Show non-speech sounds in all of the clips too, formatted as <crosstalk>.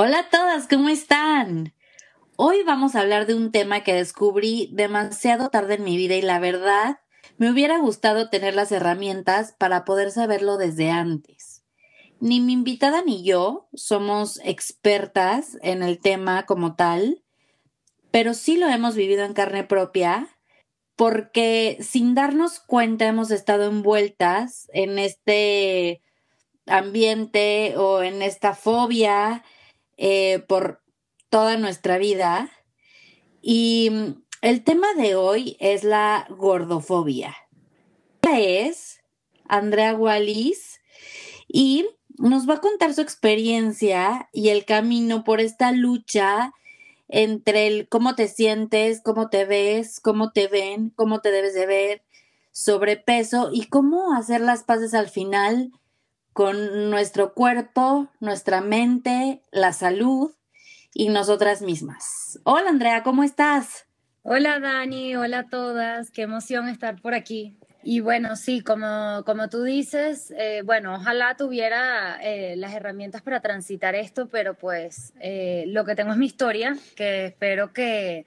Hola a todas, ¿cómo están? Hoy vamos a hablar de un tema que descubrí demasiado tarde en mi vida y la verdad me hubiera gustado tener las herramientas para poder saberlo desde antes. Ni mi invitada ni yo somos expertas en el tema como tal, pero sí lo hemos vivido en carne propia porque sin darnos cuenta hemos estado envueltas en este ambiente o en esta fobia eh, por toda nuestra vida. Y el tema de hoy es la gordofobia. Es Andrea Wallis y nos va a contar su experiencia y el camino por esta lucha entre el cómo te sientes, cómo te ves, cómo te ven, cómo te debes de ver, sobrepeso y cómo hacer las paces al final con nuestro cuerpo, nuestra mente, la salud y nosotras mismas. Hola Andrea, ¿cómo estás? Hola Dani, hola a todas, qué emoción estar por aquí. Y bueno, sí, como, como tú dices, eh, bueno, ojalá tuviera eh, las herramientas para transitar esto, pero pues eh, lo que tengo es mi historia, que espero que,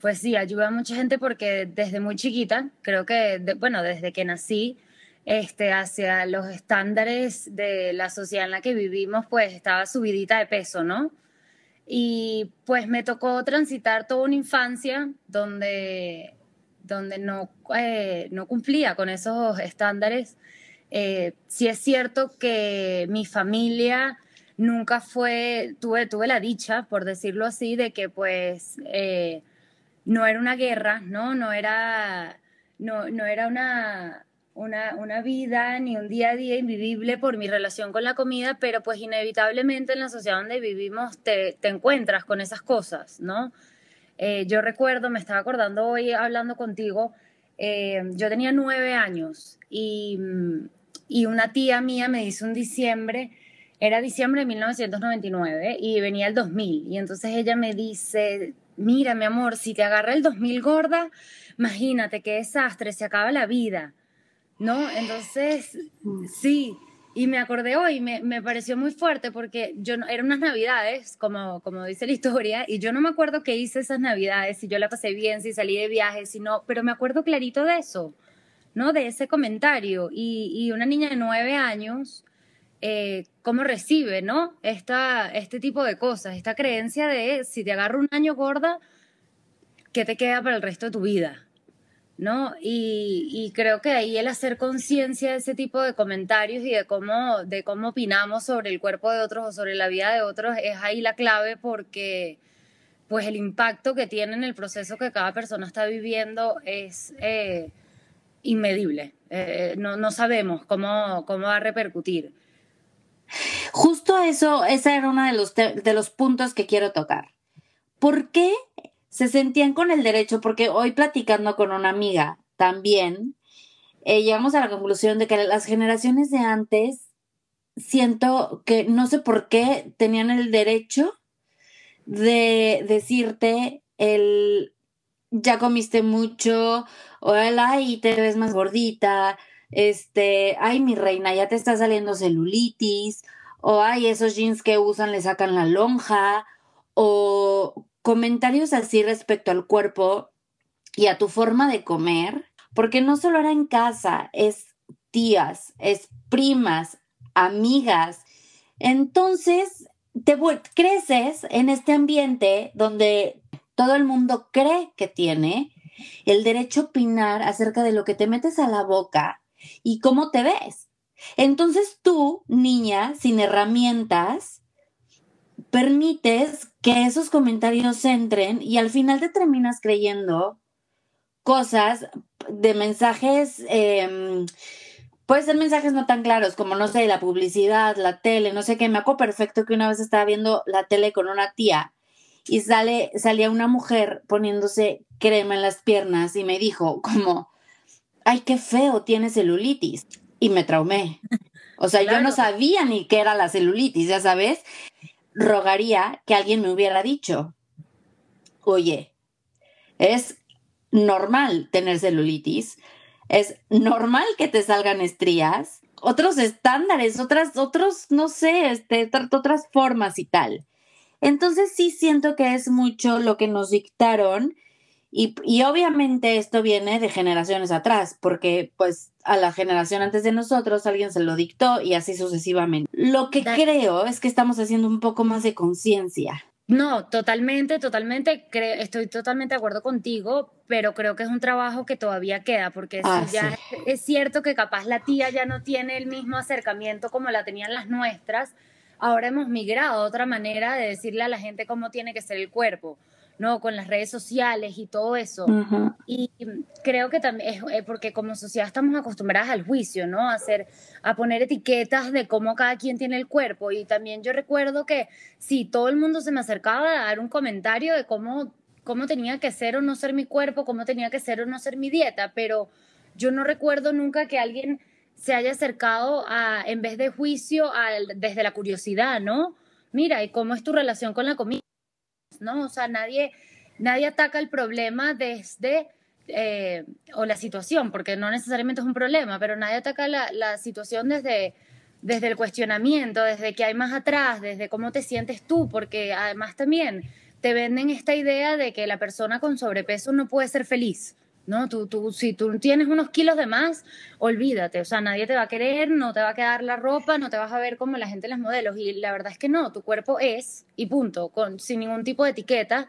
pues sí, ayude a mucha gente porque desde muy chiquita, creo que, bueno, desde que nací, este, hacia los estándares de la sociedad en la que vivimos, pues estaba subidita de peso, ¿no? Y pues me tocó transitar toda una infancia donde, donde no, eh, no cumplía con esos estándares. Eh, sí es cierto que mi familia nunca fue, tuve, tuve la dicha, por decirlo así, de que pues eh, no era una guerra, ¿no? No era, no, no era una, una, una, vida ni un día a día invivible por mi relación con la comida, pero pues inevitablemente en la sociedad donde vivimos te, te encuentras con esas cosas, ¿no? Eh, yo recuerdo, me estaba acordando hoy hablando contigo, eh, yo tenía nueve años y, y, una tía mía me dice un diciembre, era diciembre de 1999 y venía el 2000, y entonces ella me dice, mira mi amor, si te agarra el 2000 gorda, imagínate qué desastre, se acaba la vida ¿no? Entonces, sí, y me acordé hoy, me, me pareció muy fuerte porque yo no, eran unas navidades, como, como dice la historia, y yo no me acuerdo qué hice esas navidades, si yo la pasé bien, si salí de viaje, si no, pero me acuerdo clarito de eso, ¿no? De ese comentario. Y, y una niña de nueve años, eh, ¿cómo recibe, ¿no? Esta, este tipo de cosas, esta creencia de si te agarro un año gorda, ¿qué te queda para el resto de tu vida? ¿No? Y, creo que ahí el hacer conciencia de ese tipo de comentarios y de cómo, de cómo opinamos sobre el cuerpo de otros o sobre la vida de otros es ahí la clave porque pues el impacto que tiene en el proceso que cada persona está viviendo es eh, inmedible. Eh, no, no, sabemos cómo, cómo va a repercutir. Justo eso, ese era uno de los, de los puntos que quiero tocar. ¿Por qué se sentían con el derecho, porque hoy platicando con una amiga también, eh, llegamos a la conclusión de que las generaciones de antes, siento que no sé por qué tenían el derecho de decirte el ya comiste mucho, o el ay, te ves más gordita, este, ay, mi reina, ya te está saliendo celulitis, o ay, esos jeans que usan le sacan la lonja, o comentarios así respecto al cuerpo y a tu forma de comer, porque no solo era en casa, es tías, es primas, amigas. Entonces, te creces en este ambiente donde todo el mundo cree que tiene el derecho a opinar acerca de lo que te metes a la boca y cómo te ves. Entonces tú, niña, sin herramientas, permites que esos comentarios entren y al final te terminas creyendo cosas de mensajes em, puede ser mensajes no tan claros como, no sé, la publicidad, la tele, no sé qué. Me acuerdo perfecto que una vez estaba viendo la tele con una tía y sale, salía una mujer poniéndose crema en las piernas y me dijo como, ay, qué feo, tiene celulitis. Y me traumé. O sea, yo no sabía ni qué era la celulitis, ya sabes. Rogaría que alguien me hubiera dicho, oye, es normal tener celulitis, es normal que te salgan estrías, otros estándares, otras, otros, no sé, este, otras formas y tal. Entonces sí siento que es mucho lo que nos dictaron y, y, obviamente esto viene de generaciones atrás, porque pues a la generación antes de nosotros alguien se lo dictó y así sucesivamente. Lo que creo es que estamos haciendo un poco más de conciencia. No, totalmente, totalmente, estoy totalmente de acuerdo contigo, pero creo que es un trabajo que todavía queda, porque ah, ya es, cierto que capaz la tía ya no tiene el mismo acercamiento como la tenían las nuestras, ahora hemos migrado a otra manera de decirle a la gente cómo tiene que ser el cuerpo. ¿No? Con las redes sociales y todo eso. Y creo que también es eh, porque como sociedad estamos acostumbradas al juicio, ¿no? A hacer, a poner etiquetas de cómo cada quien tiene el cuerpo. Y también yo recuerdo que sí, todo el mundo se me acercaba a dar un comentario de cómo, cómo tenía que ser o no ser mi cuerpo, cómo tenía que ser o no ser mi dieta, pero yo no recuerdo nunca que alguien se haya acercado a, en vez de juicio, desde la curiosidad, ¿no? Mira, ¿y cómo es tu relación con la comida? ¿No? O sea, nadie, nadie ataca el problema desde, eh, o la situación, porque no necesariamente es un problema, pero nadie ataca la, la situación desde, desde el cuestionamiento, desde que hay más atrás, desde cómo te sientes tú, porque además también te venden esta idea de que la persona con sobrepeso no puede ser feliz. ¿No? Tú, tú, si tú tienes unos kilos de más, olvídate, o sea, nadie te va a querer, no te va a quedar la ropa, no te vas a ver como la gente en los modelos, y la verdad es que no, tu cuerpo es, y punto, con, sin ningún tipo de etiqueta,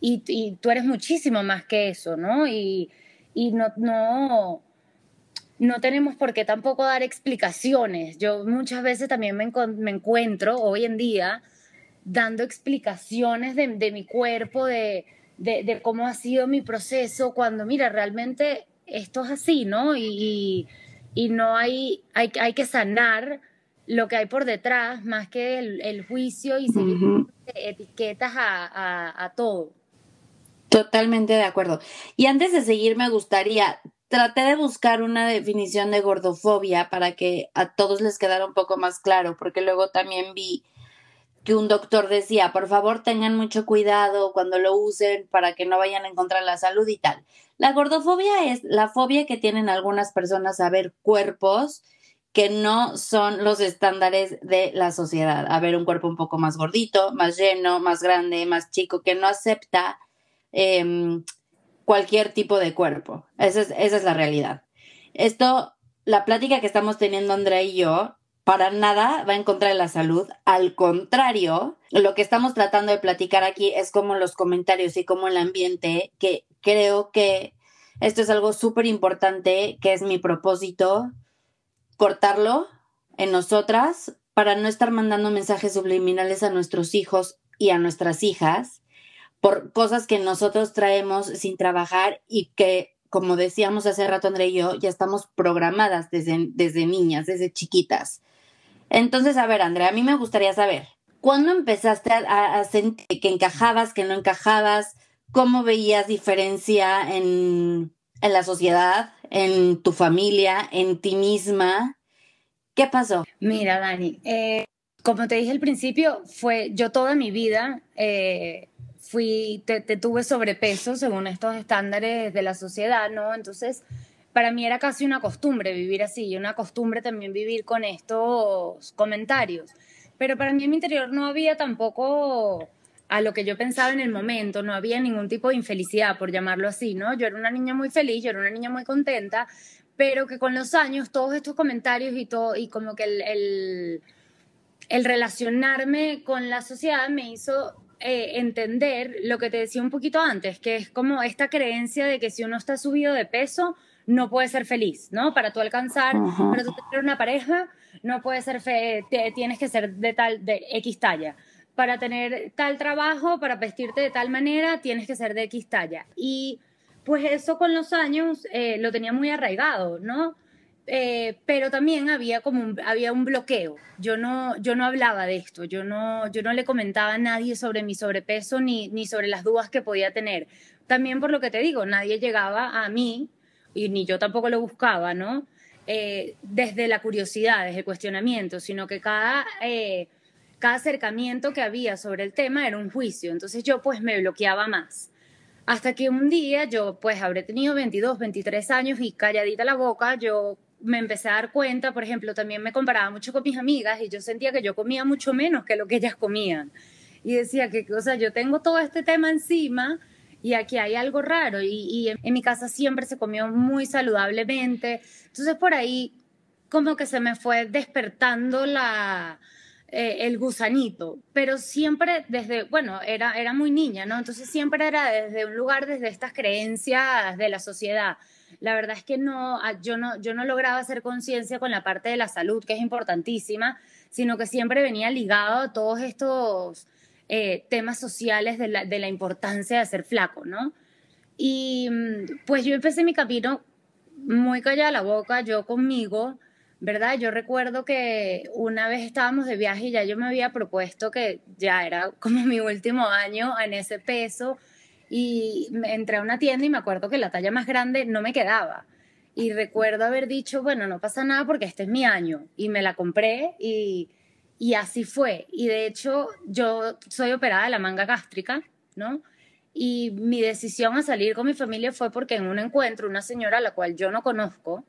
y, y tú eres muchísimo más que eso, ¿no? Y, y no, no, no tenemos por qué tampoco dar explicaciones. Yo muchas veces también me, me encuentro hoy en día dando explicaciones de, de mi cuerpo, de de, cómo ha sido mi proceso cuando, mira, realmente esto es así, ¿no? Y, y, no hay, hay, hay, que sanar lo que hay por detrás más que el, juicio y seguir etiquetas a, a, todo. Totalmente de acuerdo. Y antes de seguir, me gustaría, traté de buscar una definición de gordofobia para que a todos les quedara un poco más claro, porque luego también vi que un doctor decía, por favor tengan mucho cuidado cuando lo usen para que no vayan a encontrar la salud y tal. La gordofobia es la fobia que tienen algunas personas a ver cuerpos que no son los estándares de la sociedad, a ver un cuerpo un poco más gordito, más lleno, más grande, más chico, que no acepta em, cualquier tipo de cuerpo. Esa es, esa es la realidad. Esto, la plática que estamos teniendo Andrea y yo, para nada va en contra de la salud. Al contrario, lo que estamos tratando de platicar aquí es como los comentarios y como el ambiente, que creo que esto es algo súper importante, que es mi propósito, cortarlo en nosotras para no estar mandando mensajes subliminales a nuestros hijos y a nuestras hijas por cosas que nosotros traemos sin trabajar y que, como decíamos hace rato André y yo, ya estamos programadas desde, desde niñas, desde chiquitas. Entonces, a ver, Andrea, a mí me gustaría saber, ¿cuándo empezaste a, sentir que encajabas, que no encajabas? ¿Cómo veías diferencia en, la sociedad, en tu familia, en ti misma? ¿Qué pasó? Mira, Dani, eh, como te dije al principio, fue yo toda mi vida eh, fui, te, tuve sobrepeso según estos estándares de la sociedad, ¿no? Entonces, para mí era casi una costumbre vivir así y una costumbre también vivir con estos comentarios. Pero para mí en mi interior no había tampoco a lo que yo pensaba en el momento, no había ningún tipo de infelicidad, por llamarlo así, ¿no? Yo era una niña muy feliz, yo era una niña muy contenta, pero que con los años todos estos comentarios y todo, y como que el, el, relacionarme con la sociedad me hizo eh, entender lo que te decía un poquito antes, que es como esta creencia de que si uno está subido de peso, no puedes ser feliz, ¿no? Para tú alcanzar, para tú tener una pareja, no puedes ser, fe tienes que ser de tal, de X talla. Para tener tal trabajo, para vestirte de tal manera, tienes que ser de X talla. Y pues eso con los años eh, lo tenía muy arraigado, ¿no? eh, pero también había como un, había un bloqueo. Yo no, yo no hablaba de esto, yo no, yo no le comentaba a nadie sobre mi sobrepeso ni, ni sobre las dudas que podía tener. También por lo que te digo, nadie llegaba a mí y ni yo tampoco lo buscaba, ¿no? Eh, desde la curiosidad, desde el cuestionamiento, sino que cada, eh, cada acercamiento que había sobre el tema era un juicio. Entonces yo pues me bloqueaba más. Hasta que un día yo pues habré tenido 22, 23 años y calladita la boca, yo me empecé a dar cuenta, por ejemplo, también me comparaba mucho con mis amigas y yo sentía que yo comía mucho menos que lo que ellas comían. Y decía que, o sea, yo tengo todo este tema encima y aquí hay algo raro. Y, en, mi casa siempre se comió muy saludablemente. Entonces por ahí como que se me fue despertando la, eh, el gusanito, pero siempre desde, bueno, era, era muy niña, ¿no? Entonces siempre era desde un lugar, desde estas creencias de la sociedad la verdad es que no, ah, yo no, yo no lograba hacer conciencia con la parte de la salud, que es importantísima, sino que siempre venía ligado a todos estos eh, temas sociales de la, de la importancia de ser flaco, ¿no? Y mm, pues yo empecé mi camino muy callada la boca, yo conmigo, ¿verdad? Yo recuerdo que una vez estábamos de viaje y ya yo me había propuesto que ya era como mi último año en ese peso, y entré a una tienda y me acuerdo que la talla más grande no me quedaba. Y recuerdo haber dicho, bueno, no pasa nada porque este es mi año. Y me la compré y, y así fue. Y de hecho, yo soy operada de la manga gástrica, ¿no? Y mi decisión a salir con mi familia fue porque en un encuentro una señora a la cual yo no conozco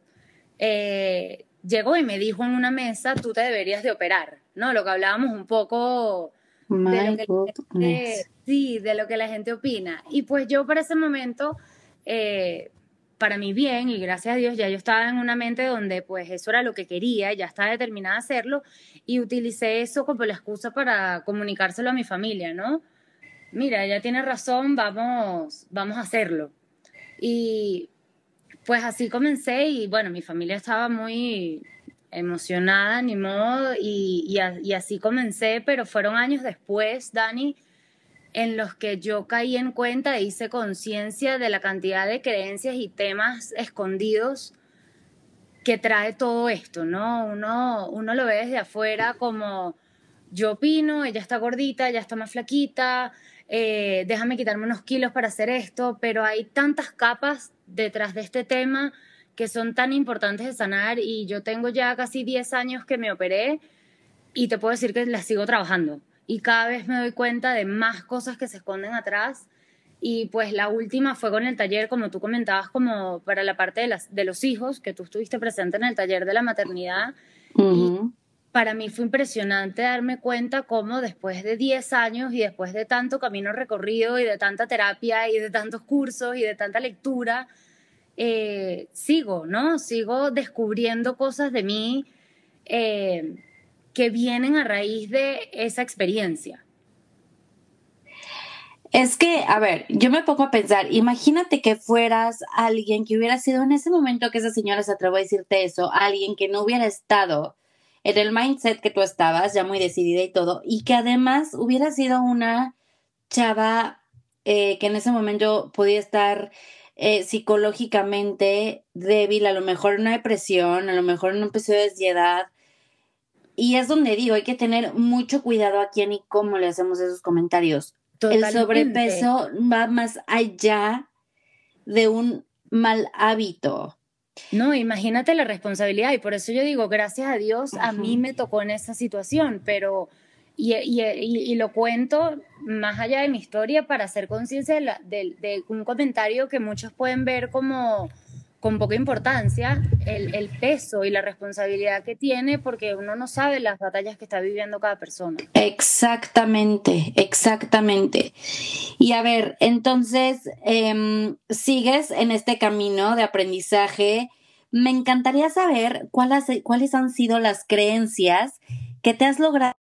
eh, llegó y me dijo en una mesa, tú te deberías de operar, ¿no? Lo que hablábamos un poco de lo que sí, de lo que la gente opina. Y pues yo para ese momento, eh, para mi bien, y gracias a Dios, ya yo estaba en una mente donde pues eso era lo que quería, ya estaba determinada a hacerlo, y utilicé eso como la excusa para comunicárselo a mi familia, ¿no? Mira, ella tiene razón, vamos, vamos a hacerlo. Y pues así comencé y bueno, mi familia estaba muy, emocionada, ni modo, y, y, así comencé, pero fueron años después, Dani, en los que yo caí en cuenta e hice conciencia de la cantidad de creencias y temas escondidos que trae todo esto, ¿no? Uno, uno lo ve desde afuera como yo opino, ella está gordita, ella está más flaquita, eh, déjame quitarme unos kilos para hacer esto, pero hay tantas capas detrás de este tema que son tan importantes de sanar y yo tengo ya casi 10 años que me operé y te puedo decir que las sigo trabajando y cada vez me doy cuenta de más cosas que se esconden atrás y pues la última fue con el taller, como tú comentabas, como para la parte de, las, de los hijos, que tú estuviste presente en el taller de la maternidad. y para mí fue impresionante darme cuenta cómo después de 10 años y después de tanto camino recorrido y de tanta terapia y de tantos cursos y de tanta lectura, eh, sigo, ¿no? Sigo descubriendo cosas de mí eh, que vienen a raíz de esa experiencia. Es que, a ver, yo me pongo a pensar, imagínate que fueras alguien que hubiera sido en ese momento que esa señora se atrevió a decirte eso, alguien que no hubiera estado en el mindset que tú estabas, ya muy decidida y todo, y que además hubiera sido una chava eh, que en ese momento podía estar eh, psicológicamente débil, a lo mejor en una depresión, a lo mejor en un episodio de ansiedad. Y es donde digo, hay que tener mucho cuidado a quién y cómo le hacemos esos comentarios. El sobrepeso va más allá de un mal hábito. No, imagínate la responsabilidad y por eso yo digo, gracias a Dios, a mí me tocó en esa situación, pero y, y, y, lo cuento más allá de mi historia para hacer conciencia de, de, un comentario que muchos pueden ver como con poca importancia, el, peso y la responsabilidad que tiene porque uno no sabe las batallas que está viviendo cada persona. Exactamente, exactamente. Y a ver, entonces, eh, sigues en este camino de aprendizaje. Me encantaría saber cuáles, cuáles han sido las creencias que te has logrado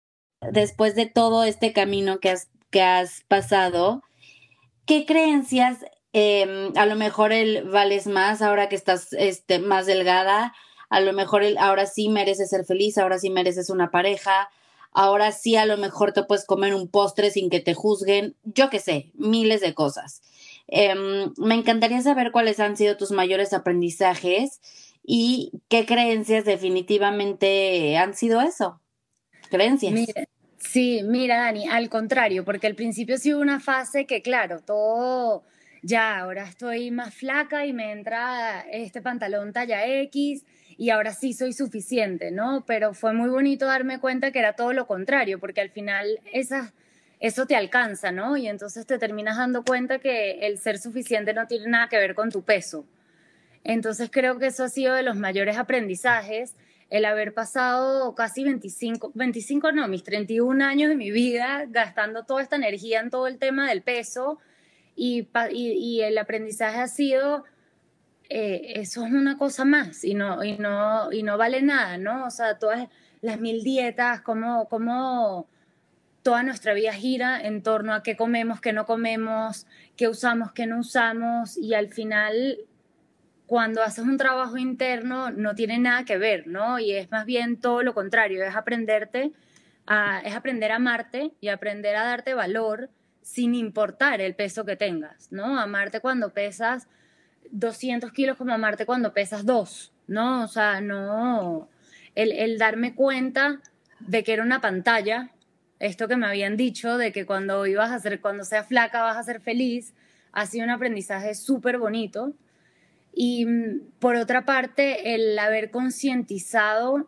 después de todo este camino que has, que has pasado, ¿qué creencias, em, a lo mejor el vales más ahora que estás este, más delgada, a lo mejor el, ahora sí mereces ser feliz, ahora sí mereces una pareja, ahora sí a lo mejor te puedes comer un postre sin que te juzguen, yo qué sé, miles de cosas. Em, me encantaría saber cuáles han sido tus mayores aprendizajes y qué creencias definitivamente han sido eso. Creencias. sí, mira, Dani, al contrario, porque al principio sí hubo una fase que, claro, todo ya, ahora estoy más flaca y me entra este pantalón talla X y ahora sí soy suficiente, ¿no? Pero fue muy bonito darme cuenta que era todo lo contrario, porque al final esa, eso te alcanza, ¿no? Y entonces te terminas dando cuenta que el ser suficiente no tiene nada que ver con tu peso. Entonces creo que eso ha sido de los mayores aprendizajes, el haber pasado casi 25, 25 no, mis 31 años de mi vida gastando toda esta energía en todo el tema del peso y, y, el aprendizaje ha sido, eh, eso es una cosa más y no, y, no, y no vale nada, ¿no? O sea, todas las mil dietas, cómo, cómo toda nuestra vida gira en torno a qué comemos, qué no comemos, qué usamos, qué no usamos y al final cuando haces un trabajo interno no tiene nada que ver, ¿no? Y es más bien todo lo contrario, es aprenderte, a, es aprender a amarte y aprender a darte valor sin importar el peso que tengas, ¿no? Amarte cuando pesas 200 kilos como amarte cuando pesas 2, ¿no? O sea, no, el, darme cuenta de que era una pantalla, esto que me habían dicho, de que cuando ibas a ser, cuando seas flaca vas a ser feliz, ha sido un aprendizaje súper bonito. Y mm, por otra parte, el haber concientizado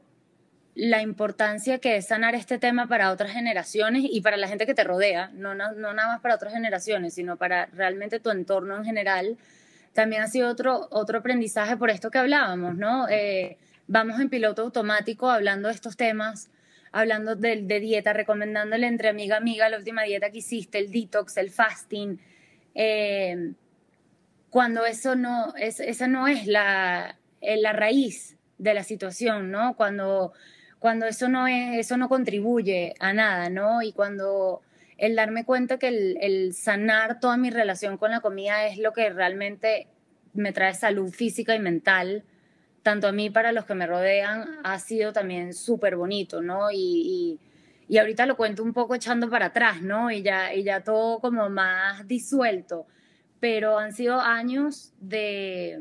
la importancia que es sanar este tema para otras generaciones y para la gente que te rodea, no, no, nada más para otras generaciones, sino para realmente tu entorno en general, también ha sido otro, otro aprendizaje por esto que hablábamos, ¿no? Eh, vamos en piloto automático hablando de estos temas, hablando de, dieta, recomendándole entre amiga amiga la última dieta que hiciste, el detox, el fasting, eh, cuando eso no, es, esa no es la, la raíz de la situación, ¿no? Cuando cuando eso no, es, eso no contribuye a nada, ¿no? Y cuando el darme cuenta que el, sanar toda mi relación con la comida es lo que realmente me trae salud física y mental, tanto a mí para los que me rodean, ha sido también súper bonito, ¿no? Y, y, ahorita lo cuento un poco echando para atrás, ¿no? Y ya, y ya todo como más disuelto, pero han sido años de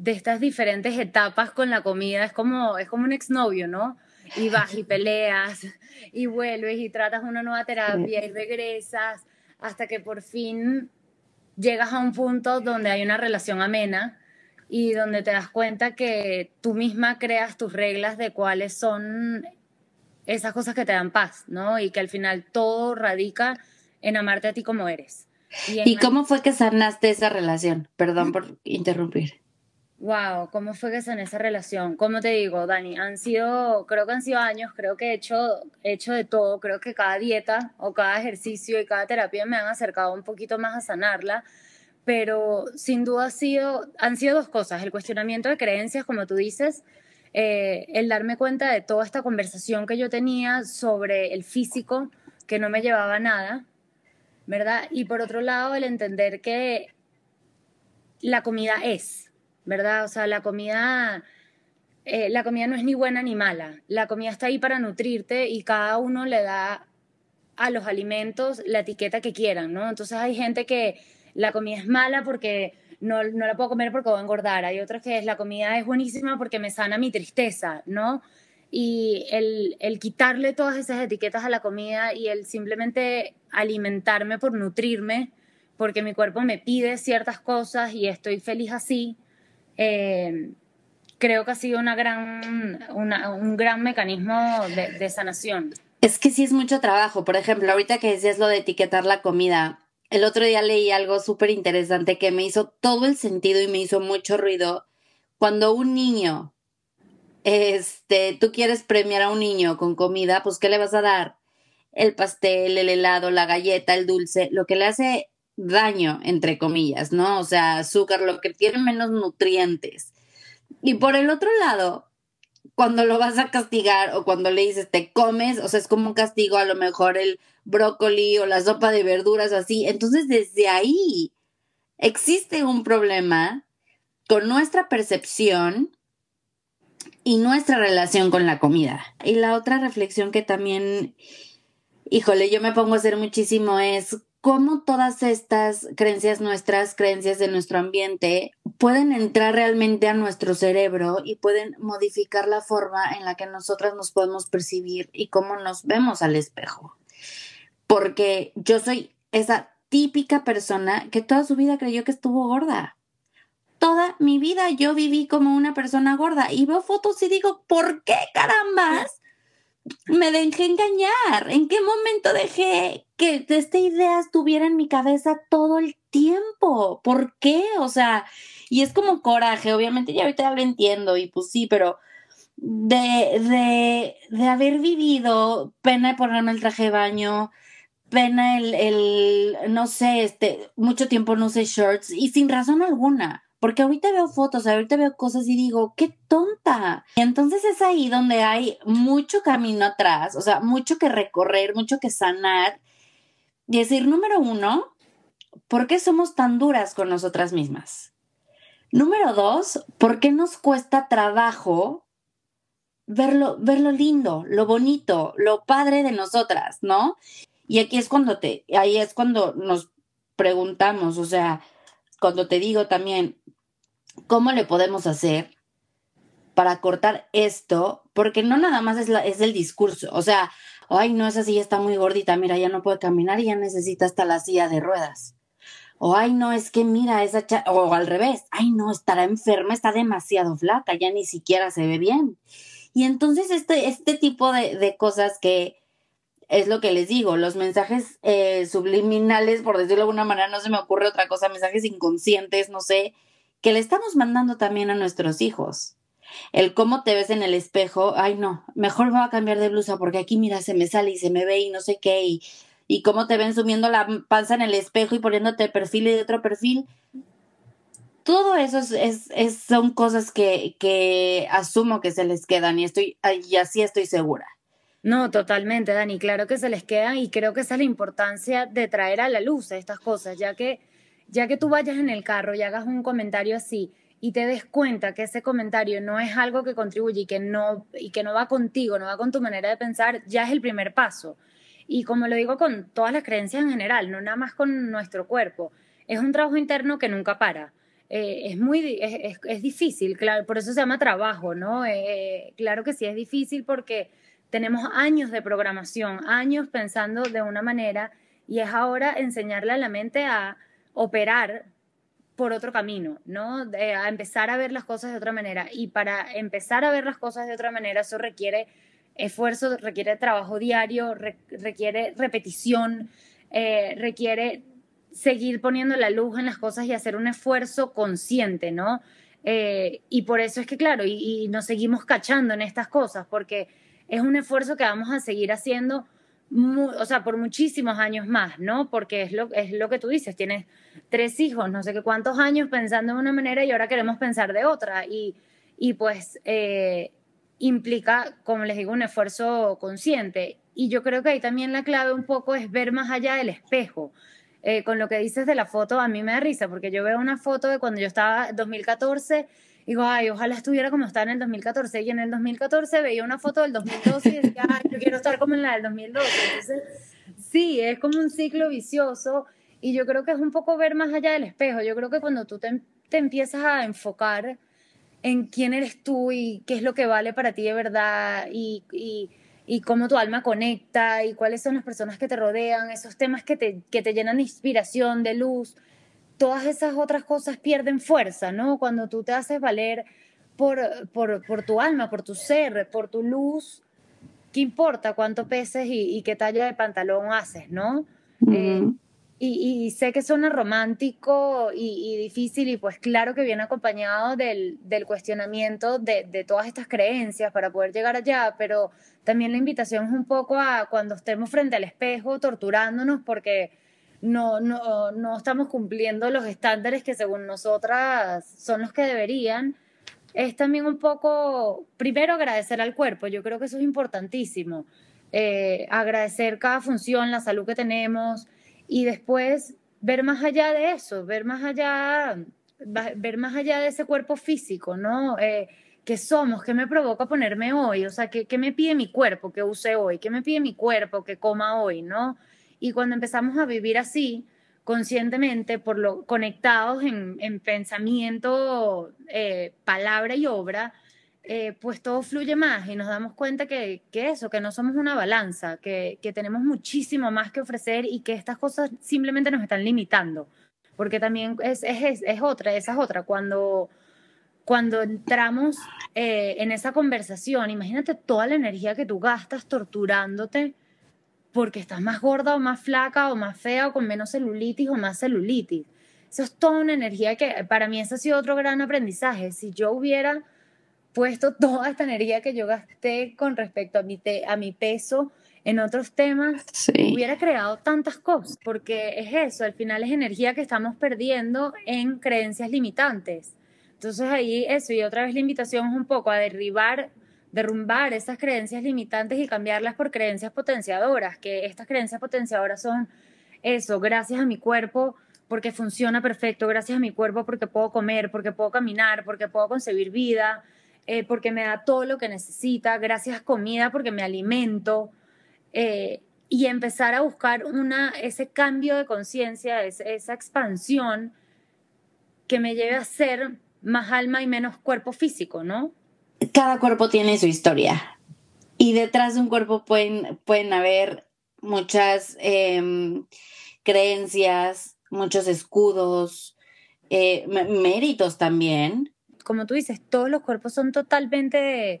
de estas diferentes etapas con la comida. Es como, es como un exnovio, ¿no? Y vas y peleas <laughs> y vuelves y tratas una nueva terapia y regresas hasta que por fin llegas a un punto donde hay una relación amena y donde te das cuenta que tú misma creas tus reglas de cuáles son esas cosas que te dan paz, ¿no? Y que al final todo radica en amarte a ti como eres. ¿Y, ¿Y cómo fue que sanaste esa relación? Perdón por interrumpir. Wow, ¿cómo fue que en esa relación? Como te digo, Dani, han sido, creo que han sido años, creo que he hecho, hecho de todo, creo que cada dieta o cada ejercicio y cada terapia me han acercado un poquito más a sanarla, pero sin duda ha sido, han sido dos cosas, el cuestionamiento de creencias, como tú dices, eh, el darme cuenta de toda esta conversación que yo tenía sobre el físico, que no me llevaba a nada, ¿verdad? Y por otro lado, el entender que la comida es, ¿verdad? O sea, la comida, eh, la comida no es ni buena ni mala. La comida está ahí para nutrirte y cada uno le da a los alimentos la etiqueta que quieran, ¿no? Entonces hay gente que la comida es mala porque no, no la puedo comer porque voy a engordar. Hay otros que es la comida es buenísima porque me sana mi tristeza, ¿no? Y el, el quitarle todas esas etiquetas a la comida y el simplemente alimentarme por nutrirme, porque mi cuerpo me pide ciertas cosas y estoy feliz así, eh, creo que ha sido una gran, un gran mecanismo de, sanación. Es que sí es mucho trabajo. Por ejemplo, ahorita que decías lo de etiquetar la comida, el otro día leí algo súper interesante que me hizo todo el sentido y me hizo mucho ruido. Cuando un niño, este, tú quieres premiar a un niño con comida, pues ¿qué le vas a dar? El pastel, el helado, la galleta, el dulce, lo que le hace daño, entre comillas, ¿no? O sea, azúcar, lo que tiene menos nutrientes. Y por el otro lado, cuando lo vas a castigar o cuando le dices te comes, o sea, es como un castigo a lo mejor el brócoli o la sopa de verduras así. Entonces, desde ahí existe un problema con nuestra percepción y nuestra relación con la comida. Y la otra reflexión que también, híjole, yo me pongo a hacer muchísimo es cómo todas estas creencias nuestras, creencias de nuestro ambiente, pueden entrar realmente a nuestro cerebro y pueden modificar la forma en la que nosotras nos podemos percibir y cómo nos vemos al espejo. Porque yo soy esa típica persona que toda su vida creyó que estuvo gorda. Toda mi vida yo viví como una persona gorda y veo fotos y digo, ¿por qué carambas? Me dejé engañar. ¿En qué momento dejé que esta idea estuviera en mi cabeza todo el tiempo? ¿Por qué? O sea, y es como coraje, obviamente ya ahorita lo entiendo y pues sí, pero de, de, de haber vivido pena de ponerme el traje de baño, pena el, el, no sé, este, mucho tiempo no usé shorts y sin razón alguna. Porque ahorita veo fotos, ahorita veo cosas y digo, qué tonta. Y entonces es ahí donde hay mucho camino atrás, o sea, mucho que recorrer, mucho que sanar. Y decir, número uno, ¿por qué somos tan duras con nosotras mismas? Número dos, ¿por qué nos cuesta trabajo verlo, verlo lindo, lo bonito, lo padre de nosotras, ¿no? Y aquí es cuando te, ahí es cuando nos preguntamos, o sea, cuando te digo también, ¿cómo le podemos hacer para cortar esto? Porque no nada más es, la, es el discurso, o sea, ay, no, esa silla está muy gordita, mira, ya no puede caminar y ya necesita hasta la silla de ruedas. O ay, no, es que mira, esa o al revés, ay, no, estará enferma, está demasiado flaca, ya ni siquiera se ve bien. Y entonces este, este tipo de, de cosas que es lo que les digo, los mensajes eh, subliminales, por decirlo de alguna manera, no se me ocurre otra cosa, mensajes inconscientes, no sé, que le estamos mandando también a nuestros hijos. El cómo te ves en el espejo, ay no, mejor me voy a cambiar de blusa porque aquí mira, se me sale y se me ve y no sé qué, y, y cómo te ven sumiendo la panza en el espejo y poniéndote perfil y de otro perfil. Todo eso es, es, son cosas que, que asumo que se les quedan y estoy, y así estoy segura. No, totalmente, Dani. Claro que se les quedan y creo que esa es la importancia de traer a la luz estas cosas, ya que ya que tú vayas en el carro y hagas un comentario así y te des cuenta que ese comentario no es algo que contribuye y que no, y que no va contigo, no va con tu manera de pensar, ya es el primer paso. Y como lo digo con todas las creencias en general, no nada más con nuestro cuerpo, es un trabajo interno que nunca para. Eh, es muy es, es, difícil, claro, por eso se llama trabajo, ¿no? Eh, claro que sí es difícil porque tenemos años de programación, años pensando de una manera y es ahora enseñarle a la mente a operar por otro camino, ¿no? a empezar a ver las cosas de otra manera. Y para empezar a ver las cosas de otra manera, eso requiere esfuerzo, requiere trabajo diario, requiere repetición, eh, requiere seguir poniendo la luz en las cosas y hacer un esfuerzo consciente, ¿no? Eh, y por eso es que, claro, y, y nos seguimos cachando en estas cosas, porque es un esfuerzo que vamos a seguir haciendo o sea, por muchísimos años más, ¿no? Porque es lo, es lo que tú dices, tienes tres hijos, no sé qué cuántos años pensando de una manera y ahora queremos pensar de otra. Y, y pues eh, implica, como les digo, un esfuerzo consciente. Y yo creo que ahí también la clave un poco es ver más allá del espejo. Eh, con lo que dices de la foto, a mí me da risa, porque yo veo una foto de cuando yo estaba en 2014 digo, ay, ojalá estuviera como estaba en el 2014. Y en el 2014 veía una foto del 2012 y decía, ay, yo quiero estar como en la del 2012. Entonces, sí, es como un ciclo vicioso. Y yo creo que es un poco ver más allá del espejo. Yo creo que cuando tú te, te empiezas a enfocar en quién eres tú y qué es lo que vale para ti de verdad y, y, y, cómo tu alma conecta y cuáles son las personas que te rodean, esos temas que te, que te llenan de inspiración, de luz, todas esas otras cosas pierden fuerza, ¿no? Cuando tú te haces valer por, por, por tu alma, por tu ser, por tu luz, ¿qué importa cuánto peses y, qué talla de pantalón haces, ¿no? Eh, y, y, sé que suena romántico y, y, difícil y pues claro que viene acompañado del, del cuestionamiento de, de, todas estas creencias para poder llegar allá, pero también la invitación es un poco a cuando estemos frente al espejo torturándonos porque no, no, no estamos cumpliendo los estándares que según nosotras son los que deberían, es también un poco, primero agradecer al cuerpo, yo creo que eso es importantísimo, eh, agradecer cada función, la salud que tenemos y después ver más allá de eso, ver más allá, ver más allá de ese cuerpo físico, ¿no? Eh, ¿Qué somos? ¿Qué me provoca ponerme hoy? O sea, ¿qué, ¿qué me pide mi cuerpo que use hoy? ¿Qué me pide mi cuerpo que coma hoy? ¿No? Y cuando empezamos a vivir así, conscientemente, por lo conectados en, pensamiento, eh, palabra y obra, eh, pues todo fluye más y nos damos cuenta que, eso, que no somos una balanza, que, tenemos muchísimo más que ofrecer y que estas cosas simplemente nos están limitando. Porque también es, es, otra, esa es otra. Cuando, cuando entramos eh, en esa conversación, imagínate toda la energía que tú gastas torturándote porque estás más gorda o más flaca o más fea o con menos celulitis o más celulitis. Eso es toda una energía que para mí ese ha sido otro gran aprendizaje. Si yo hubiera puesto <laughs> toda esta energía que yo gasté con respecto a mi, a mi peso en otros temas, hubiera creado tantas cosas, porque es eso, al final es energía que estamos perdiendo en creencias limitantes. Entonces ahí eso, y otra vez la invitación es un poco a derribar, derrumbar esas creencias limitantes y cambiarlas por creencias potenciadoras, que estas creencias potenciadoras son eso, gracias a mi cuerpo porque funciona perfecto, gracias a mi cuerpo porque puedo comer, porque puedo caminar, porque puedo concebir vida, eh, porque me da todo lo que necesita, gracias comida porque me alimento, eh, y empezar a buscar una, ese cambio de conciencia, esa expansión que me lleve a ser más alma y menos cuerpo físico, ¿no? Cada cuerpo tiene su historia y detrás de un cuerpo pueden, pueden haber muchas em, creencias, muchos escudos, eh, méritos también, como tú dices, todos los cuerpos son totalmente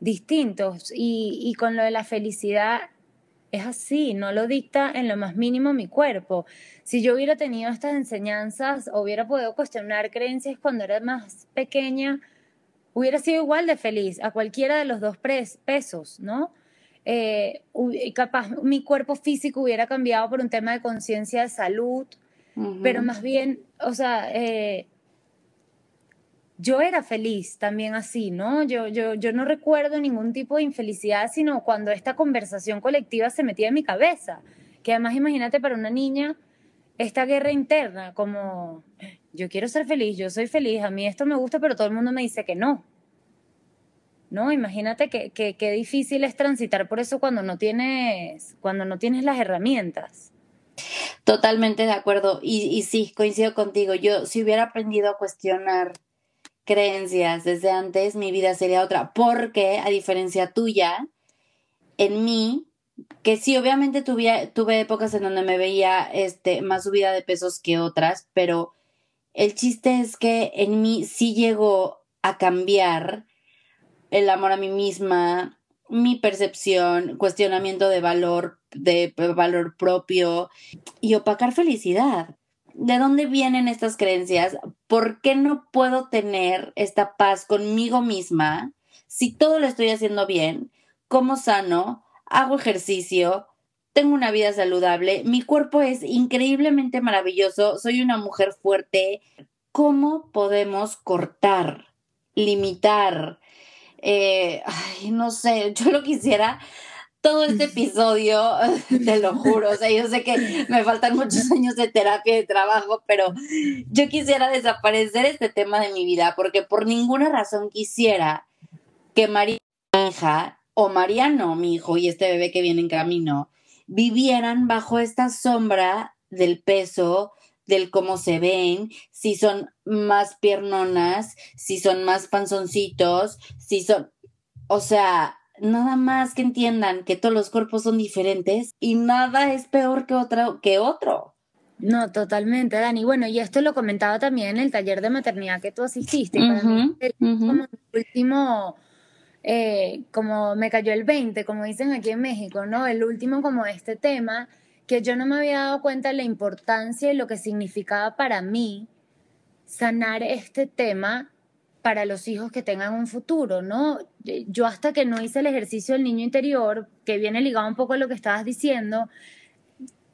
distintos y, con lo de la felicidad es así, no lo dicta en lo más mínimo mi cuerpo. Si yo hubiera tenido estas enseñanzas, hubiera podido cuestionar creencias cuando era más pequeña, hubiera sido igual de feliz a cualquiera de los dos pesos, ¿no? Eh, capaz mi cuerpo físico hubiera cambiado por un tema de conciencia de salud, pero más bien, o sea, eh, yo era feliz también así, ¿no? Yo, yo, yo no recuerdo ningún tipo de infelicidad, sino cuando esta conversación colectiva se metía en mi cabeza. Que además imagínate para una niña esta guerra interna, como yo quiero ser feliz, yo soy feliz, a mí esto me gusta, pero todo el mundo me dice que no. ¿No? Imagínate que, que, difícil es transitar por eso cuando no tienes, cuando no tienes las herramientas. Totalmente de acuerdo. Y, y sí, coincido contigo. Yo si hubiera aprendido a cuestionar creencias desde antes, mi vida sería otra. Porque, a diferencia tuya, en mí, que sí, obviamente tuve, tuve épocas en donde me veía este, más subida de pesos que otras, pero el chiste es que en mí sí llegó a cambiar el amor a mí misma, mi percepción, cuestionamiento de valor, de valor propio y opacar felicidad. ¿de dónde vienen estas creencias? ¿Por qué no puedo tener esta paz conmigo misma si todo lo estoy haciendo bien? Como sano? Hago ejercicio, tengo una vida saludable, mi cuerpo es increíblemente maravilloso, soy una mujer fuerte. ¿Cómo podemos cortar, limitar? Eh, ay, no sé, <laughs> yo lo quisiera todo este <laughs> episodio, <laughs> te lo juro, o sea, yo sé que me faltan muchos años de terapia y de trabajo, pero yo quisiera desaparecer este tema de mi vida porque por ninguna razón quisiera que María, mi hija, o Mariano, mi hijo, y este bebé que viene en camino, vivieran bajo esta sombra del peso, del cómo se ven, si son más piernonas, si son más panzoncitos, si son, o sea, nada más que entiendan que todos los cuerpos son diferentes y nada es peor que otro que otro. No, totalmente, Dani. Bueno, y esto lo comentaba también en el taller de maternidad que tú asististe. como último, eh, como me cayó el 20, como dicen aquí en México, ¿no? El último como este tema, que yo no me había dado cuenta de la importancia y lo que significaba para mí sanar este tema para los hijos que tengan un futuro, ¿no? Yo hasta que no hice el ejercicio del niño interior, que viene ligado un poco a lo que estabas diciendo,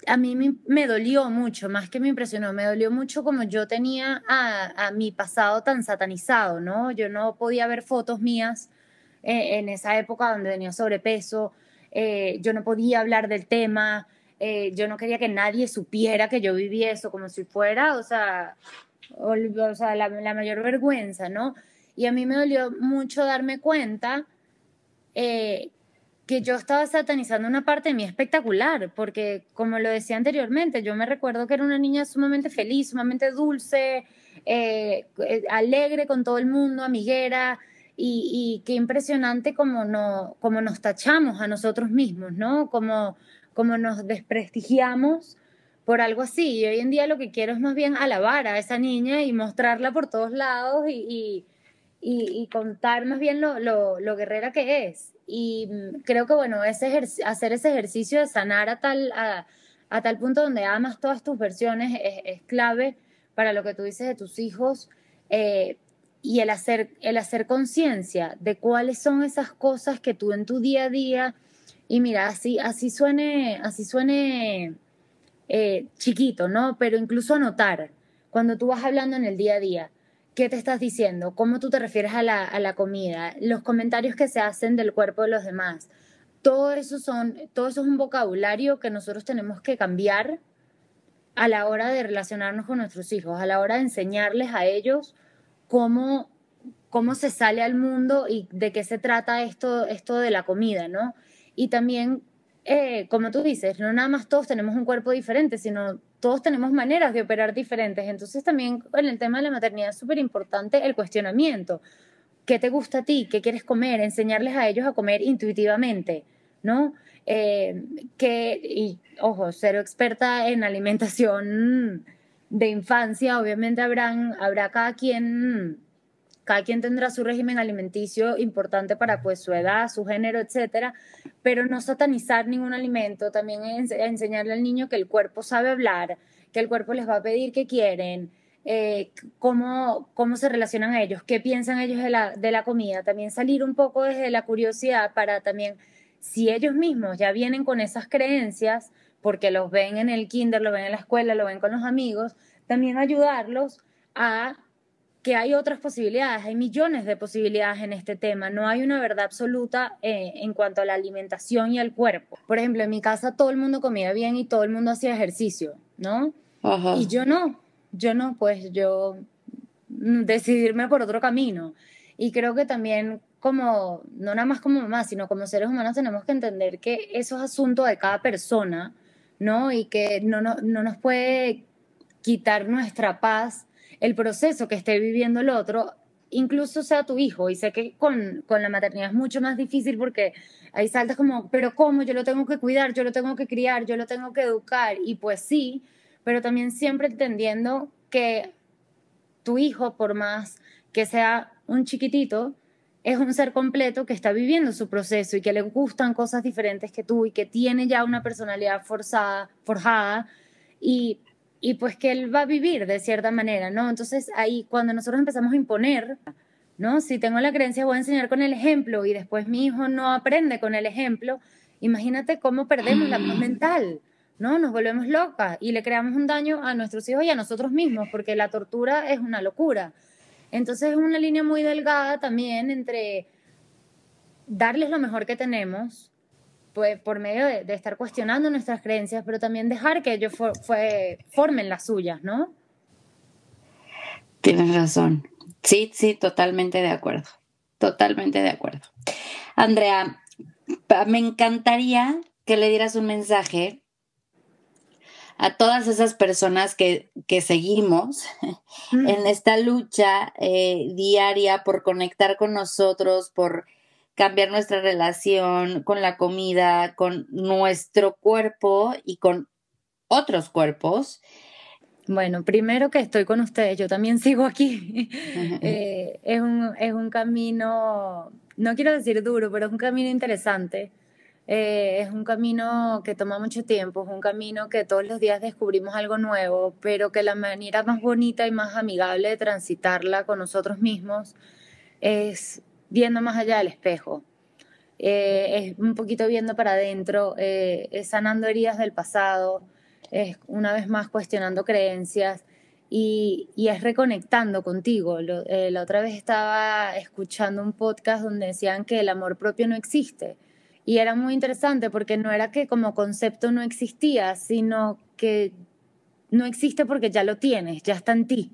a mí me, dolió mucho, más que me impresionó, me dolió mucho como yo tenía a, mi pasado tan satanizado, ¿no? Yo no podía ver fotos mías eh, en esa época donde tenía sobrepeso, eh, yo no podía hablar del tema, eh, yo no quería que nadie supiera que yo vivía eso, como si fuera, o sea, o, sea, la, mayor vergüenza, ¿no? Y a mí me dolió mucho darme cuenta eh, que yo estaba satanizando una parte de mí espectacular, porque como lo decía anteriormente, yo me recuerdo que era una niña sumamente feliz, sumamente dulce, alegre con todo el mundo, amiguera, y, qué impresionante como, no, como nos tachamos a nosotros mismos, ¿no? Como, como nos desprestigiamos por algo así. Y hoy en día lo que quiero es más bien alabar a esa niña y mostrarla por todos lados y, y, contar más bien lo, lo, guerrera que es. Y mm, creo que, bueno, ese hacer ese ejercicio de sanar a tal, a, tal punto donde amas todas tus versiones es, clave para lo que tú dices de tus hijos. Eh, y el hacer, el hacer conciencia de cuáles son esas cosas que tú en tu día a día, y mira, así, así suene, así suene eh, chiquito, ¿no? Pero incluso anotar, cuando tú vas hablando en el día a día, ¿qué te estás diciendo? ¿Cómo tú te refieres a la, a la comida? Los comentarios que se hacen del cuerpo de los demás. Todo eso, son, todo eso es un vocabulario que nosotros tenemos que cambiar a la hora de relacionarnos con nuestros hijos, a la hora de enseñarles a ellos cómo, cómo se sale al mundo y de qué se trata esto, esto de la comida, ¿no? Y también, eh, como tú dices, no nada más todos tenemos un cuerpo diferente, sino todos tenemos maneras de operar diferentes. Entonces también en el tema de la maternidad es súper importante el cuestionamiento. ¿Qué te gusta a ti? ¿Qué quieres comer? Enseñarles a ellos a comer intuitivamente, ¿no? Eh, que, y ojo, cero experta en alimentación de infancia, obviamente habrán, habrá cada quien, cada quien tendrá su régimen alimenticio importante para pues su edad, su género, etcétera, pero no satanizar ningún alimento, también enseñarle al niño que el cuerpo sabe hablar, que el cuerpo les va a pedir que quieren, eh, cómo, cómo se relacionan a ellos, qué piensan ellos de la, de la comida, también salir un poco desde la curiosidad para también, si ellos mismos ya vienen con esas creencias, porque los ven en el kinder, lo ven en la escuela, lo ven con los amigos, también ayudarlos a que hay otras posibilidades, hay millones de posibilidades en este tema, no hay una verdad absoluta eh, en cuanto a la alimentación y al cuerpo. Por ejemplo, en mi casa todo el mundo comía bien y todo el mundo hacía ejercicio, ¿no? Y yo no, yo no, pues yo decidirme por otro camino. Y creo que también como, no nada más como mamá, sino como seres humanos tenemos que entender que eso es asunto de cada persona ¿no? Y que no, no, no nos puede quitar nuestra paz el proceso que esté viviendo el otro, incluso sea tu hijo. Y sé que con, con la maternidad es mucho más difícil porque hay saltas como, pero ¿cómo? Yo lo tengo que cuidar, yo lo tengo que criar, yo lo tengo que educar. Y pues sí, pero también siempre entendiendo que tu hijo, por más que sea un chiquitito, es un ser completo que está viviendo su proceso y que le gustan cosas diferentes que tú y que tiene ya una personalidad forzada, forjada y, y pues que él va a vivir de cierta manera, ¿no? Entonces ahí cuando nosotros empezamos a imponer, ¿no? Si tengo la creencia voy a enseñar con el ejemplo y después mi hijo no aprende con el ejemplo, imagínate cómo perdemos la paz mental. ¿no? Nos volvemos locas y le creamos un daño a nuestros hijos y a nosotros mismos, porque la tortura es una locura. Entonces es una línea muy delgada también entre darles lo mejor que tenemos, pues por medio de, estar cuestionando nuestras creencias, pero también dejar que ellos formen las suyas, ¿no? Tienes razón. Sí, sí, totalmente de acuerdo. Totalmente de acuerdo. Andrea, me encantaría que le dieras un mensaje a todas esas personas que, que seguimos mm. en esta lucha eh, diaria por conectar con nosotros, por cambiar nuestra relación con la comida, con nuestro cuerpo y con otros cuerpos. Bueno, primero que estoy con ustedes, yo también sigo aquí. <laughs> Eh, es, un, es un camino, no quiero decir duro, pero es un camino interesante eh, es un camino que toma mucho tiempo, es un camino que todos los días descubrimos algo nuevo, pero que la manera más bonita y más amigable de transitarla con nosotros mismos es viendo más allá del espejo. Eh, es un poquito viendo para adentro, eh, es sanando heridas del pasado, es una vez más cuestionando creencias y, y es reconectando contigo. la otra vez estaba escuchando un podcast donde decían que el amor propio no existe y era muy interesante porque no era que como concepto no existía, sino que no existe porque ya lo tienes, ya está en ti.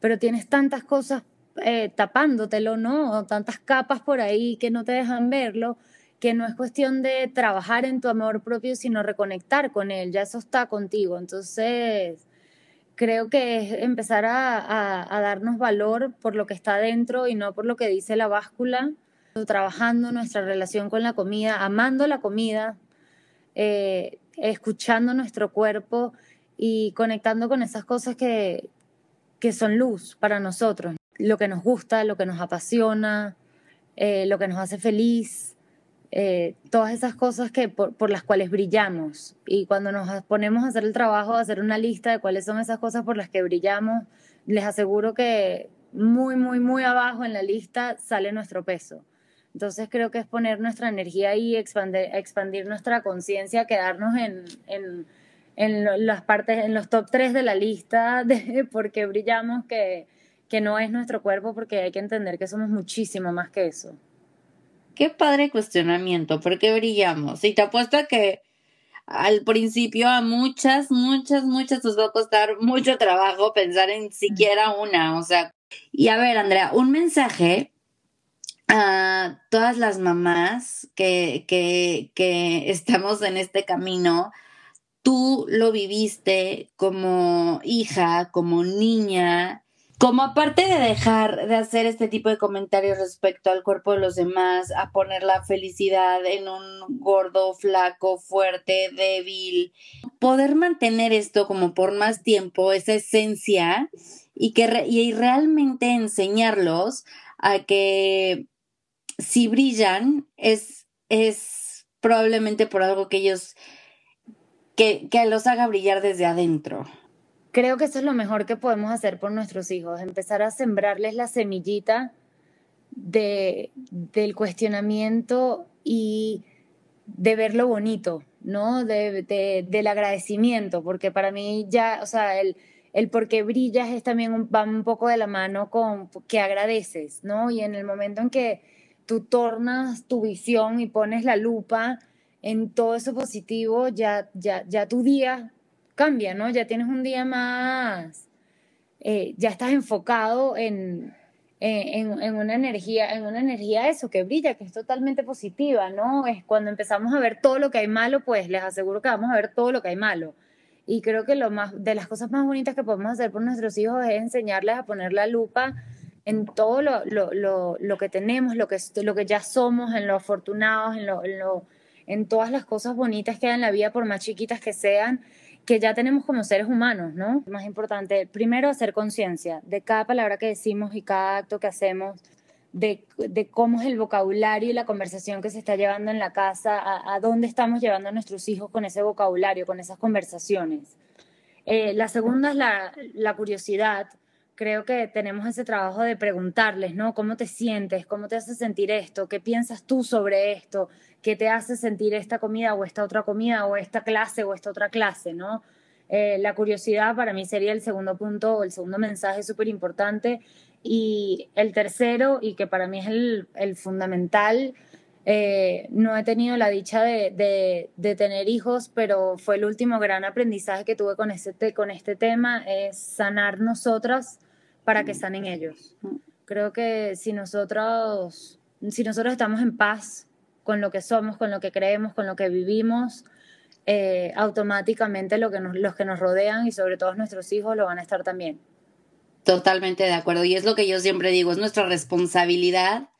Pero tienes tantas cosas eh, tapándotelo, ¿no? Tantas capas por ahí que no te dejan verlo, que no es cuestión de trabajar en tu amor propio, sino reconectar con él, ya eso está contigo. Entonces, creo que es empezar a, darnos valor por lo que está dentro y no por lo que dice la báscula, trabajando nuestra relación con la comida, amando la comida, eh, escuchando nuestro cuerpo y conectando con esas cosas que, que son luz para nosotros, lo que nos gusta, lo que nos apasiona, eh, lo que nos hace feliz, eh, todas esas cosas que por, las cuales brillamos. Y cuando nos ponemos a hacer el trabajo, a hacer una lista de cuáles son esas cosas por las que brillamos, les aseguro que muy, muy, muy abajo en la lista sale nuestro peso. Entonces creo que es poner nuestra energía ahí, expandir, expandir nuestra conciencia, quedarnos en, en, en, las partes, en los top 3 de la lista <laughs> de por qué brillamos, que, que no es nuestro cuerpo, porque hay que entender que somos muchísimo más que eso. Qué padre cuestionamiento, ¿por qué brillamos? Y te apuesto que al principio a muchas, muchas, muchas nos va a costar mucho trabajo pensar en siquiera una, o sea. Y a ver, Andrea, un mensaje a todas las mamás que, que, estamos en este camino. Tú lo viviste como hija, como niña, como aparte de dejar de hacer este tipo de comentarios respecto al cuerpo de los demás, a poner la felicidad en un gordo, flaco, fuerte, débil, poder mantener esto como por más tiempo, esa esencia, y que y realmente enseñarlos a que si brillan es, es probablemente por algo que ellos, que, que los haga brillar desde adentro. Creo que eso es lo mejor que podemos hacer por nuestros hijos, empezar a sembrarles la semillita de, del cuestionamiento y de ver lo bonito, ¿no? De, del agradecimiento, porque para mí ya, o sea, el, el por qué brillas es también va un poco de la mano con que agradeces, ¿no? Y en el momento en que tú tornas tu visión y pones la lupa en todo eso positivo, ya, ya, ya tu día cambia, ¿no? Ya tienes un día más, eh, ya estás enfocado en, en, en, una energía, en una energía eso que brilla, que es totalmente positiva, ¿no? Es cuando empezamos a ver todo lo que hay malo, pues les aseguro que vamos a ver todo lo que hay malo. Y creo que lo más, de las cosas más bonitas que podemos hacer por nuestros hijos es enseñarles a poner la lupa en todo lo, lo, lo, lo que tenemos, lo que, lo que ya somos, en lo afortunados, en, lo, en, lo, en todas las cosas bonitas que hay en la vida, por más chiquitas que sean, que ya tenemos como seres humanos, ¿no? Más importante, primero hacer conciencia de cada palabra que decimos y cada acto que hacemos, de, de, cómo es el vocabulario y la conversación que se está llevando en la casa, a, dónde estamos llevando a nuestros hijos con ese vocabulario, con esas conversaciones. Eh, la segunda es la, la curiosidad. Creo que tenemos ese trabajo de preguntarles, ¿no? ¿Cómo te sientes? ¿Cómo te hace sentir esto? ¿Qué piensas tú sobre esto? qué te hace sentir esta comida o esta otra comida o esta clase o esta otra clase, ¿no? Eh, la curiosidad para mí sería el segundo punto o el segundo mensaje súper importante. Y el tercero, y que para mí es el, el fundamental, eh, no he tenido la dicha de, de, de, tener hijos, pero fue el último gran aprendizaje que tuve con este, con este tema, es sanar nosotras para que sanen ellos. Creo que si nosotros, si nosotros estamos en paz con lo que somos, con lo que creemos, con lo que vivimos, eh, automáticamente lo que los que nos rodean y sobre todo nuestros hijos lo van a estar también. Totalmente de acuerdo. Y es lo que yo siempre digo, es nuestra responsabilidad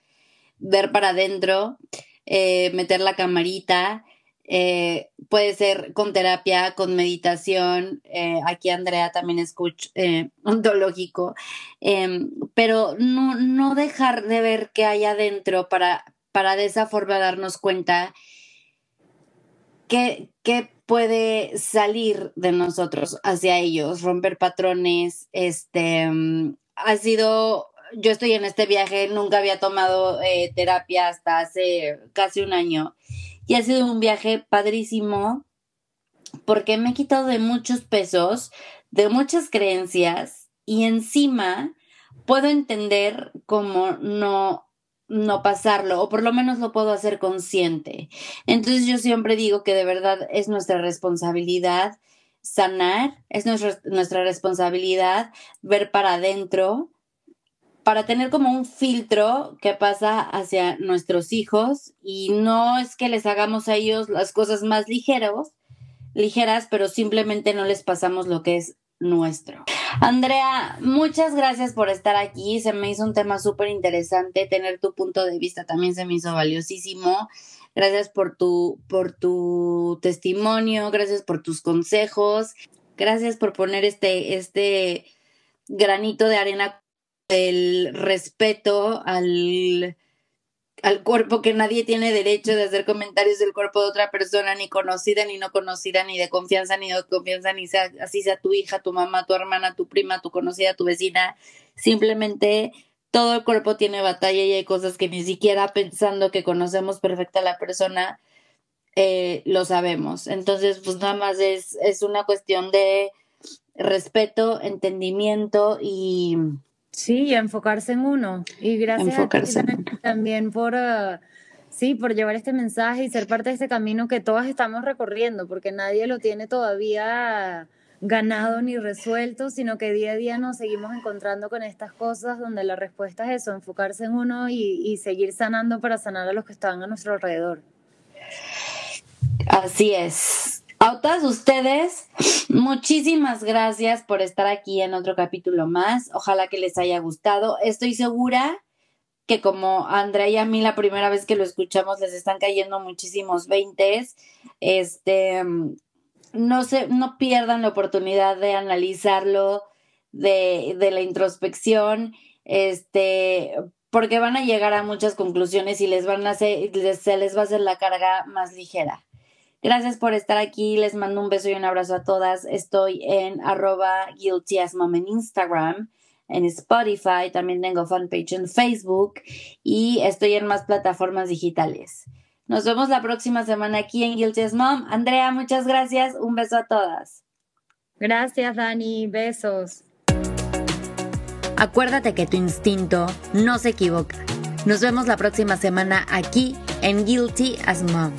ver para adentro, eh, meter la camarita, eh, puede ser con terapia, con meditación, aquí Andrea también escucha <laughs> ontológico, em, pero no, no dejar de ver qué hay adentro para, para de esa forma darnos cuenta que, puede salir de nosotros hacia ellos, romper patrones, este, mm, ha sido, yo estoy en este viaje, nunca había tomado eh, terapia hasta hace casi un año y ha sido un viaje padrísimo porque me he quitado de muchos pesos, de muchas creencias y encima puedo entender cómo no no pasarlo, o por lo menos lo puedo hacer consciente. Entonces yo siempre digo que de verdad es nuestra responsabilidad sanar, es nuestra, nuestra responsabilidad ver para adentro para tener como un filtro que pasa hacia nuestros hijos y no es que les hagamos a ellos las cosas más ligeros, ligeras, pero simplemente no les pasamos lo que es nuestro. Andrea, muchas gracias por estar aquí. Se me hizo un tema súper interesante. Tener tu punto de vista también se me hizo valiosísimo. Gracias por tu, por tu testimonio, gracias por tus consejos, gracias por poner este, este granito de arena del respeto al, al cuerpo que nadie tiene derecho de hacer comentarios del cuerpo de otra persona, ni conocida, ni no conocida, ni de confianza, ni de confianza, ni sea, así sea tu hija, tu mamá, tu hermana, tu prima, tu conocida, tu vecina. Simplemente todo el cuerpo tiene batalla y hay cosas que ni siquiera pensando que conocemos perfecta a la persona, eh, lo sabemos. Entonces, pues nada más es, es una cuestión de respeto, entendimiento y Sí, enfocarse en uno. Y gracias a ti también por, ah, sí, por llevar este mensaje y ser parte de este camino que todas estamos recorriendo, porque nadie lo tiene todavía ganado ni resuelto, sino que día a día nos seguimos encontrando con estas cosas donde la respuesta es eso, enfocarse en uno y, y seguir sanando para sanar a los que están a nuestro alrededor. Así es. A todas ustedes, muchísimas gracias por estar aquí en otro capítulo más. Ojalá que les haya gustado. Estoy segura que como Andrea y a mí la primera vez que lo escuchamos les están cayendo muchísimos veintes. Este, no se, no pierdan la oportunidad de analizarlo, de, de la introspección, este, porque van a llegar a muchas conclusiones y les van a hacer, se les va a hacer la carga más ligera. Gracias por estar aquí. Les mando un beso y un abrazo a todas. Estoy en arroba guilty as mom en Instagram, en Spotify, también tengo fanpage en Facebook y estoy en más plataformas digitales. Nos vemos la próxima semana aquí en Guilty as Mom. Andrea, muchas gracias. Un beso a todas. Gracias, Dani. Besos. Acuérdate que tu instinto no se equivoca. Nos vemos la próxima semana aquí en Guilty as Mom.